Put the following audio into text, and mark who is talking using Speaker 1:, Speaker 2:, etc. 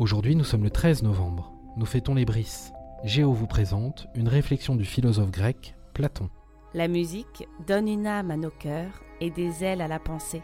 Speaker 1: Aujourd'hui, nous sommes le 13 novembre. Nous fêtons les Brises. Géo vous présente une réflexion du philosophe grec Platon.
Speaker 2: La musique donne une âme à nos cœurs et des ailes à la pensée.